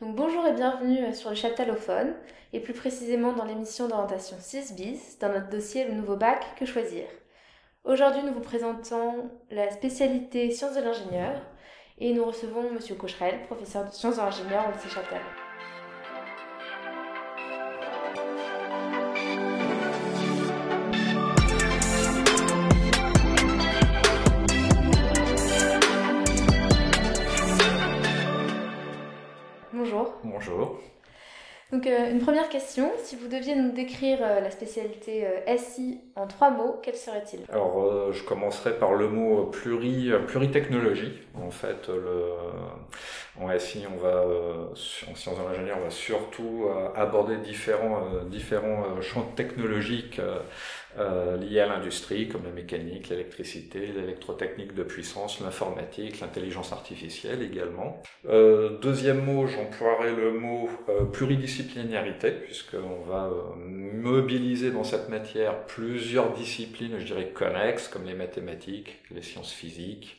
Donc bonjour et bienvenue sur le chaptalophone, et plus précisément dans l'émission d'orientation 6 bis, dans notre dossier Le nouveau bac, que choisir Aujourd'hui nous vous présentons la spécialité sciences de l'ingénieur, et nous recevons Monsieur Cocherel, professeur de sciences de l'ingénieur au lycée Chaptal. Bonjour. Donc euh, une première question, si vous deviez nous décrire euh, la spécialité euh, SI en trois mots, quels seraient-ils Alors je commencerai par le mot pluri, pluritechnologie. En fait, le, en SI, euh, en sciences de l'ingénieur, on va surtout euh, aborder différents, euh, différents champs technologiques liés à l'industrie, comme la mécanique, l'électricité, l'électrotechnique de puissance, l'informatique, l'intelligence artificielle également. deuxième mot, j'emploierai le mot pluridisciplinarité, puisqu'on va mobiliser dans cette matière plusieurs disciplines, je dirais connexes, comme les mathématiques, les sciences physiques,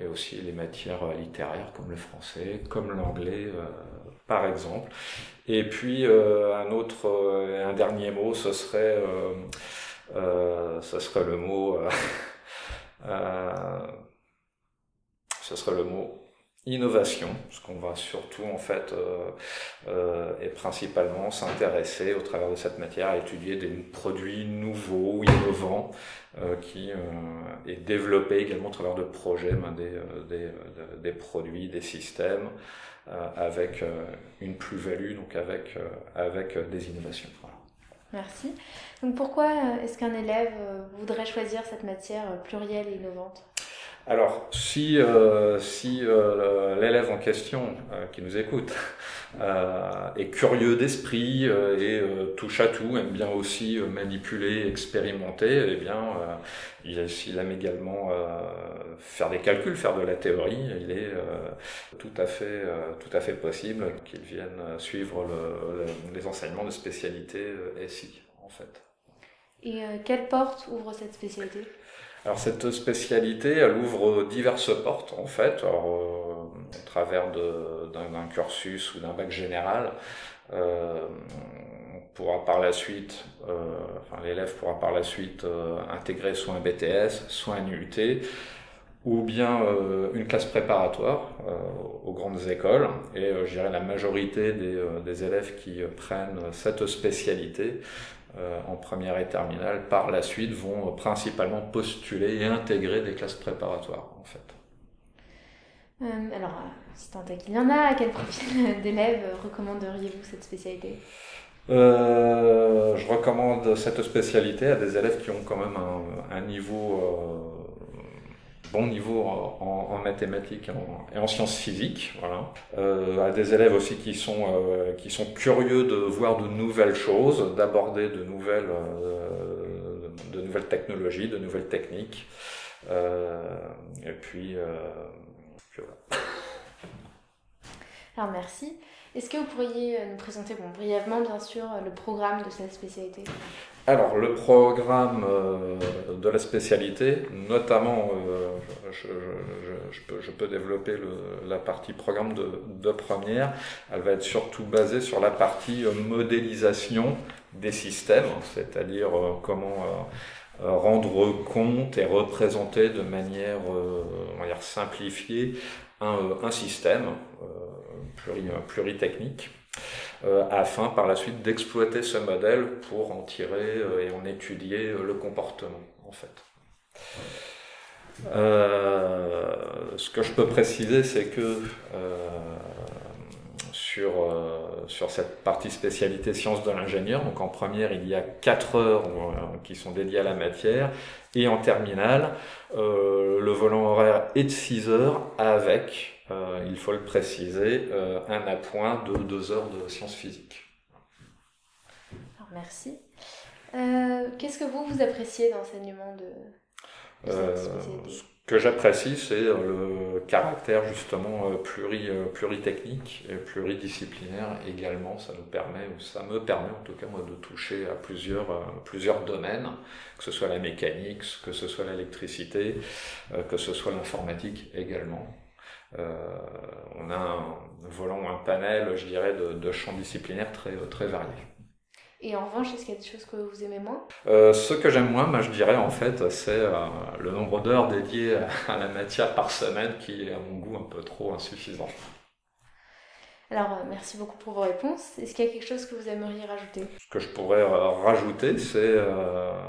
et aussi les matières euh, littéraires comme le français, comme l'anglais euh, par exemple. Et puis euh, un autre, un dernier mot, ce serait, ce serait le mot, ce serait le mot innovation, parce qu'on va surtout en fait et principalement s'intéresser au travers de cette matière à étudier des produits nouveaux, innovants, euh, qui euh, est développé également au travers de projets, ben, des, euh, des, produits, des systèmes, avec une plus-value, donc avec, avec des innovations. Merci. Donc pourquoi est-ce qu'un élève voudrait choisir cette matière plurielle et innovante? Alors, si, euh, si euh, l'élève en question euh, qui nous écoute est curieux d'esprit et touche à tout, aime bien aussi manipuler, expérimenter, eh bien, s'il aime également faire des calculs, faire de la théorie, il est tout à fait, tout à fait possible qu'il vienne suivre le, le, les enseignements de spécialité SI, en fait. Et quelle porte ouvre cette spécialité? Alors cette spécialité, elle ouvre diverses portes en fait, alors, euh, au travers d'un cursus ou d'un bac général. Euh, pourra par la suite, euh, l'élève pourra par la suite intégrer soit un BTS, soit un UT, ou bien une classe préparatoire aux grandes écoles. Et je dirais la majorité des élèves qui prennent cette spécialité euh, en première et terminale, par la suite, vont principalement postuler et intégrer des classes préparatoires, en fait. Euh, alors, si tant est qu'il y en a, à quel profil d'élèves recommanderiez-vous cette spécialité? Euh, Je recommande cette spécialité à des élèves qui ont quand même un, un niveau euh, bon niveau en, mathématiques et en, sciences physiques, voilà. Euh, à des élèves aussi qui sont euh, qui sont curieux de voir de nouvelles choses, d'aborder de nouvelles euh, de nouvelles technologies, de nouvelles techniques, euh, et puis, voilà. Alors merci. Est-ce que vous pourriez nous présenter brièvement, bien sûr, le programme de cette spécialité? Alors, le programme euh, de la spécialité, notamment, euh, je, peux, développer la partie programme de, première, elle va être surtout basée sur la partie euh, modélisation des systèmes, c'est-à-dire comment rendre compte et représenter de manière, simplifiée un, système pluri, pluritechnique euh, afin par la suite d'exploiter ce modèle pour en tirer euh, et en étudier euh, le comportement en fait. Ce que je peux préciser, c'est que sur, sur cette partie spécialité sciences de l'ingénieur, donc en première, il y a 4 heures qui sont dédiées à la matière, et en terminale, le volant horaire est de 6 heures avec euh, il faut le préciser, euh, un appoint de deux heures de sciences physiques. Merci. Euh, Qu'est-ce que vous, vous appréciez dans l'enseignement de, de cette spécialité? Ce que j'apprécie, c'est le caractère justement pluri, pluritechnique et pluridisciplinaire également. Ça nous permet, ou ça me permet en tout cas moi de toucher à plusieurs, plusieurs domaines, que ce soit la mécanique, que ce soit l'électricité, que ce soit l'informatique également. On a un volant, un panel, je dirais, de, de champs disciplinaires très, très variés. Et en revanche, est-ce qu'il y a des choses que vous aimez moins? Euh, Ce que j'aime moins, moi, je dirais en fait, c'est euh, le nombre d'heures dédiées à la matière par semaine qui est à mon goût un peu trop insuffisant. Alors, euh, merci beaucoup pour vos réponses. Est-ce qu'il y a quelque chose que vous aimeriez rajouter? Ce que je pourrais euh, rajouter, c'est euh,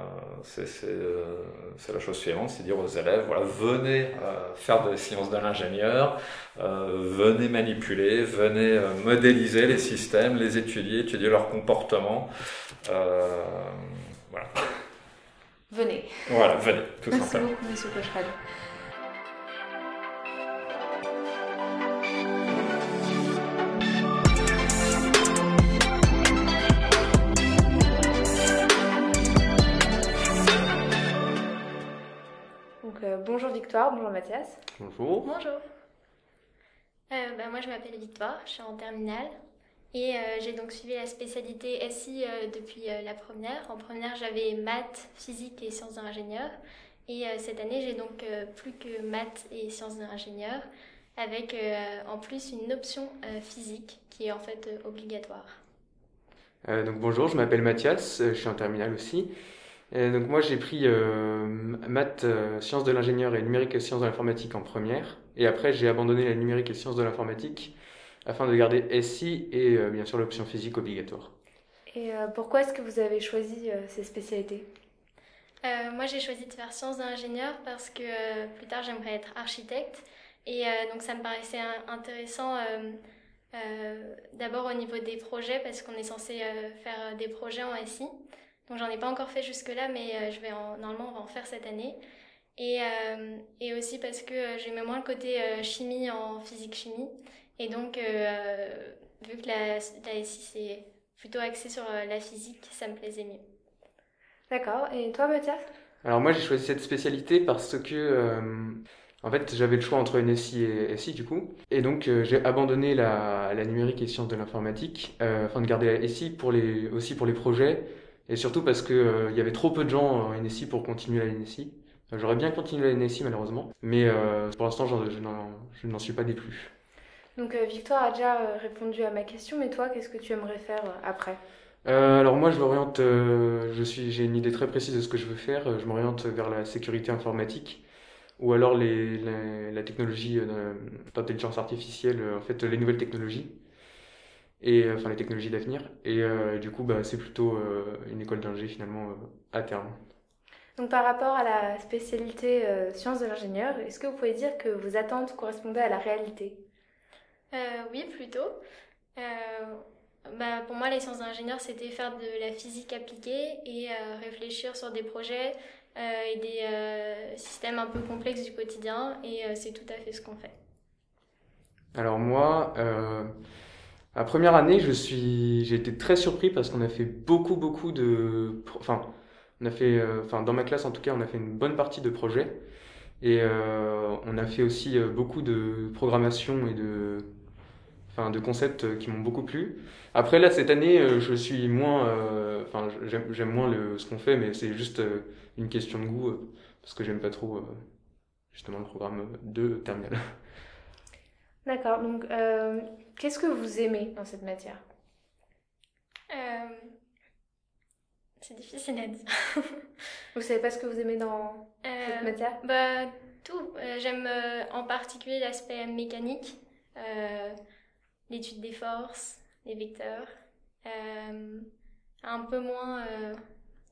c'est la chose suivante, c'est dire aux élèves, voilà, venez faire des sciences de l'ingénieur, venez manipuler, venez modéliser les systèmes, les étudier, étudier leur comportement. voilà. Venez. Voilà, venez, tout Merci simplement. beaucoup, Monsieur Cocherel. Victoire, bonjour Mathias. Bonjour. Bonjour. Euh, bah, moi, je m'appelle Victoire, je suis en terminale. Et euh, j'ai donc suivi la spécialité SI euh, depuis euh, la première. En première, j'avais maths, physique et sciences de l'ingénieur. Et euh, cette année, j'ai donc euh, plus que maths et sciences de l'ingénieur, avec euh, en plus une option euh, physique qui est en fait euh, obligatoire. Euh, donc bonjour, je m'appelle Mathias, euh, je suis en terminale aussi. Et donc moi j'ai pris euh, maths, euh, sciences de l'ingénieur et numérique et sciences de l'informatique en première. Et après j'ai abandonné la numérique et sciences de l'informatique afin de garder SI et euh, bien sûr l'option physique obligatoire. Et euh, pourquoi est-ce que vous avez choisi euh, ces spécialités? Euh, moi, j'ai choisi de faire sciences de l'ingénieur parce que euh, plus tard, j'aimerais être architecte. Et euh, donc, ça me paraissait intéressant euh, euh, d'abord au niveau des projets parce qu'on est censé euh, faire des projets en SI. J'en ai pas encore fait jusque-là, mais euh, je vais en, normalement, on va en faire cette année. Et, euh, et aussi parce que euh, j'aimais moins le côté euh, chimie en physique-chimie. Et donc, euh, vu que la, la SI, c'est plutôt axé sur euh, la physique, ça me plaisait mieux. D'accord. Et toi Mathias? Alors moi j'ai choisi cette spécialité parce que euh, en fait j'avais le choix entre NSI et SI du coup. Et donc euh, j'ai abandonné la, la numérique et sciences de l'informatique euh, afin de garder la SI pour les, aussi pour les projets et surtout parce que euh, il y avait trop peu de gens en NSI pour continuer la NSI. Euh, J'aurais bien continué la NSI malheureusement, mais euh, pour l'instant je n'en suis pas des plus. Donc euh, Victoire a déjà euh, répondu à ma question, mais toi, qu'est-ce que tu aimerais faire euh, après? Euh, alors moi je m'oriente, euh, je suis, j'ai une idée très précise de ce que je veux faire. Euh, Je m'oriente vers la sécurité informatique ou alors les, les- la technologie euh, d'intelligence artificielle, euh, en fait les nouvelles technologies et euh, enfin les technologies d'avenir. Et euh, du coup bah c'est plutôt euh, une école d'ingé finalement euh, à terme. Donc par rapport à la spécialité euh, sciences de l'ingénieur, est-ce que vous pouvez dire que vos attentes correspondaient à la réalité? Euh, oui, plutôt. Euh, bah, pour moi, les sciences d'ingénieur, c'était faire de la physique appliquée et euh, réfléchir sur des projets euh, et des euh, systèmes un peu complexes du quotidien. Et euh, c'est tout à fait ce qu'on fait. Alors moi, à première année, je suis, j'ai été très surpris parce qu'on a fait beaucoup, beaucoup de, enfin, on a fait, euh, enfin, dans ma classe en tout cas, on a fait une bonne partie de projets et euh, on a fait aussi euh, beaucoup de programmation et de, enfin, de concepts euh, qui m'ont beaucoup plu. Après là, cette année, je suis moins, euh, enfin, j'aime, moins le, ce qu'on fait, mais c'est juste une question de goût parce que j'aime pas trop justement le programme de terminale. D'accord, donc euh, qu'est-ce que vous aimez dans cette matière? Euh, c'est difficile à dire. Vous savez pas ce que vous aimez dans cette Euh, matière? Bah, tout. J'aime en particulier l'aspect mécanique, l'étude des forces, des vecteurs. Un peu moins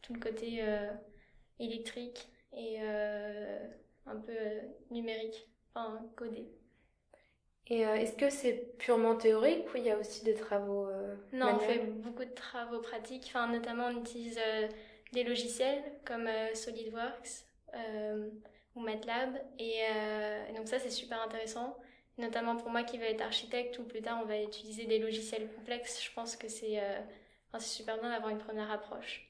tout le côté électrique et un peu numérique, enfin codé. Et euh, est-ce que c'est purement théorique ou il y a aussi des travaux euh, Non, on fait beaucoup de travaux pratiques. Enfin, notamment, on utilise euh, des logiciels comme euh, SolidWorks ou MATLAB. Et, et donc ça, c'est super intéressant. Notamment pour moi qui vais être architecte ou plus tard, on va utiliser des logiciels complexes. Je pense que c'est enfin, c'est super bien d'avoir une première approche.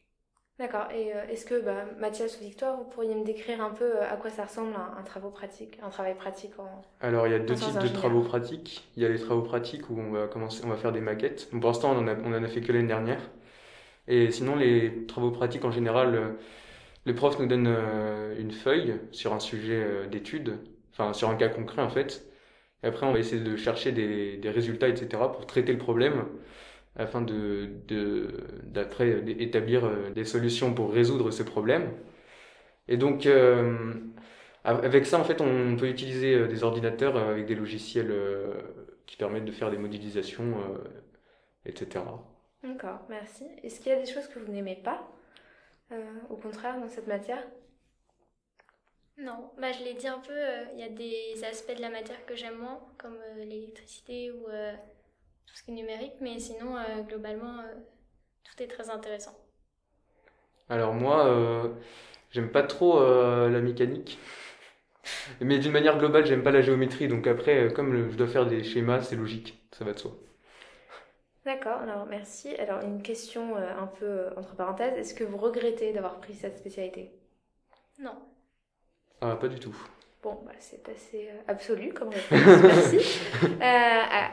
D'accord, et euh, est-ce que bah, Mathias ou Victoire, vous pourriez me décrire un peu euh, à quoi ça ressemble un, un travail pratique, un travail pratique en... Alors, il y a deux types de travaux pratiques. Il y a les travaux pratiques où on va commencer, on va faire des maquettes. Donc, pour l'instant, on en a, on en a fait que l'année dernière. Et sinon, les travaux pratiques, en général, euh, le prof nous donne une feuille sur un sujet d'étude, enfin, sur un cas concret, en fait. Et après, on va essayer de chercher des, des résultats, etc., pour traiter le problème, afin de, de, d'après établir euh, des solutions pour résoudre ce problème. Et donc, euh, avec ça, en fait, on peut utiliser euh, des ordinateurs avec des logiciels qui permettent de faire des modélisations, etc. D'accord, merci. Est-ce qu'il y a des choses que vous n'aimez pas, au contraire, dans cette matière? Non, bah, je l'ai dit un peu, euh, il y a des aspects de la matière que j'aime moins, comme euh, l'électricité ou euh, tout ce qui est numérique, mais sinon, globalement, tout est très intéressant. Alors moi, j'aime pas trop la mécanique, mais d'une manière globale, j'aime pas la géométrie, donc après, comme je dois faire des schémas, c'est logique, ça va de soi. D'accord, alors merci. Alors une question un peu entre parenthèses, est-ce que vous regrettez d'avoir pris cette spécialité? Non. Ah, pas du tout. Bon, bah, c'est assez euh, absolu comme réponse, merci. Euh, à,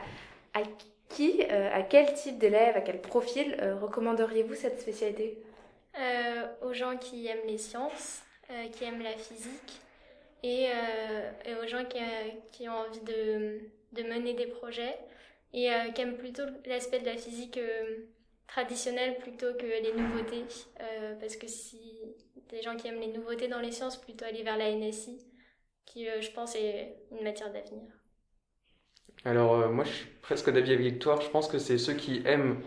qui, euh, à quel type d'élève, à quel profil recommanderiez-vous cette spécialité? Aux gens qui aiment les sciences, qui aiment la physique et, aux gens qui, ont envie de, de, mener des projets et qui aiment plutôt l'aspect de la physique traditionnelle plutôt que les nouveautés. parce que si des gens qui aiment les nouveautés dans les sciences, plutôt aller vers la NSI, qui, euh, je pense, est une matière d'avenir. Alors, euh, moi, je suis presque d'avis avec Victoire. Je pense que c'est ceux qui aiment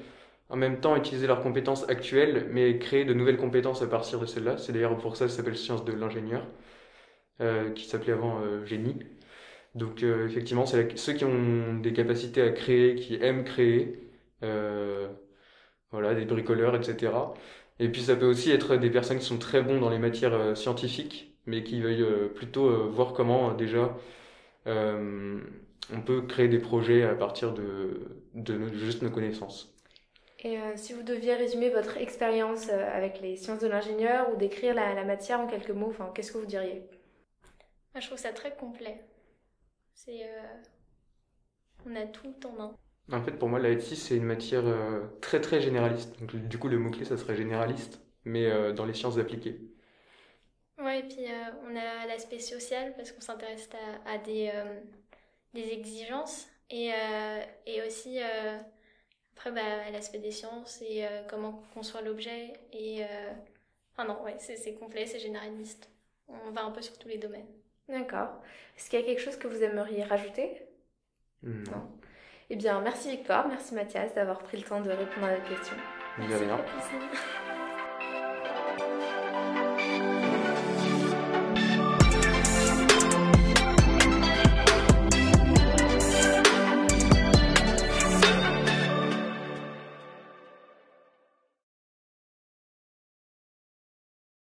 en même temps utiliser leurs compétences actuelles, mais créer de nouvelles compétences à partir de celles-là. C'est d'ailleurs pour ça que ça s'appelle science de l'ingénieur, euh, qui s'appelait avant génie. Donc, effectivement, c'est ceux qui ont des capacités à créer, qui aiment créer, voilà, des bricoleurs, etc. Et puis ça peut aussi être des personnes qui sont très bons dans les matières euh, scientifiques, mais qui veuillent euh, plutôt euh, voir comment déjà on peut créer des projets à partir de, de, juste nos connaissances. Et si vous deviez résumer votre expérience avec les sciences de l'ingénieur ou décrire la, la, matière en quelques mots, enfin, qu'est-ce que vous diriez? Je trouve ça très complet. C'est, on a tout en un. En fait, pour moi, la 6 c'est une matière euh, très très généraliste. Donc, du coup, le mot-clé, ça serait généraliste, mais euh, dans les sciences appliquées. Ouais, et puis euh, on a l'aspect social parce qu'on s'intéresse à, des, des, exigences et, et aussi après bah, l'aspect des sciences et comment construire l'objet. Et enfin, non, ouais, c'est complet, c'est généraliste. On va un peu sur tous les domaines. D'accord. Est-ce qu'il y a quelque chose que vous aimeriez rajouter? Non. Eh bien, merci Victoire, merci Mathias d'avoir pris le temps de répondre à la question. Merci.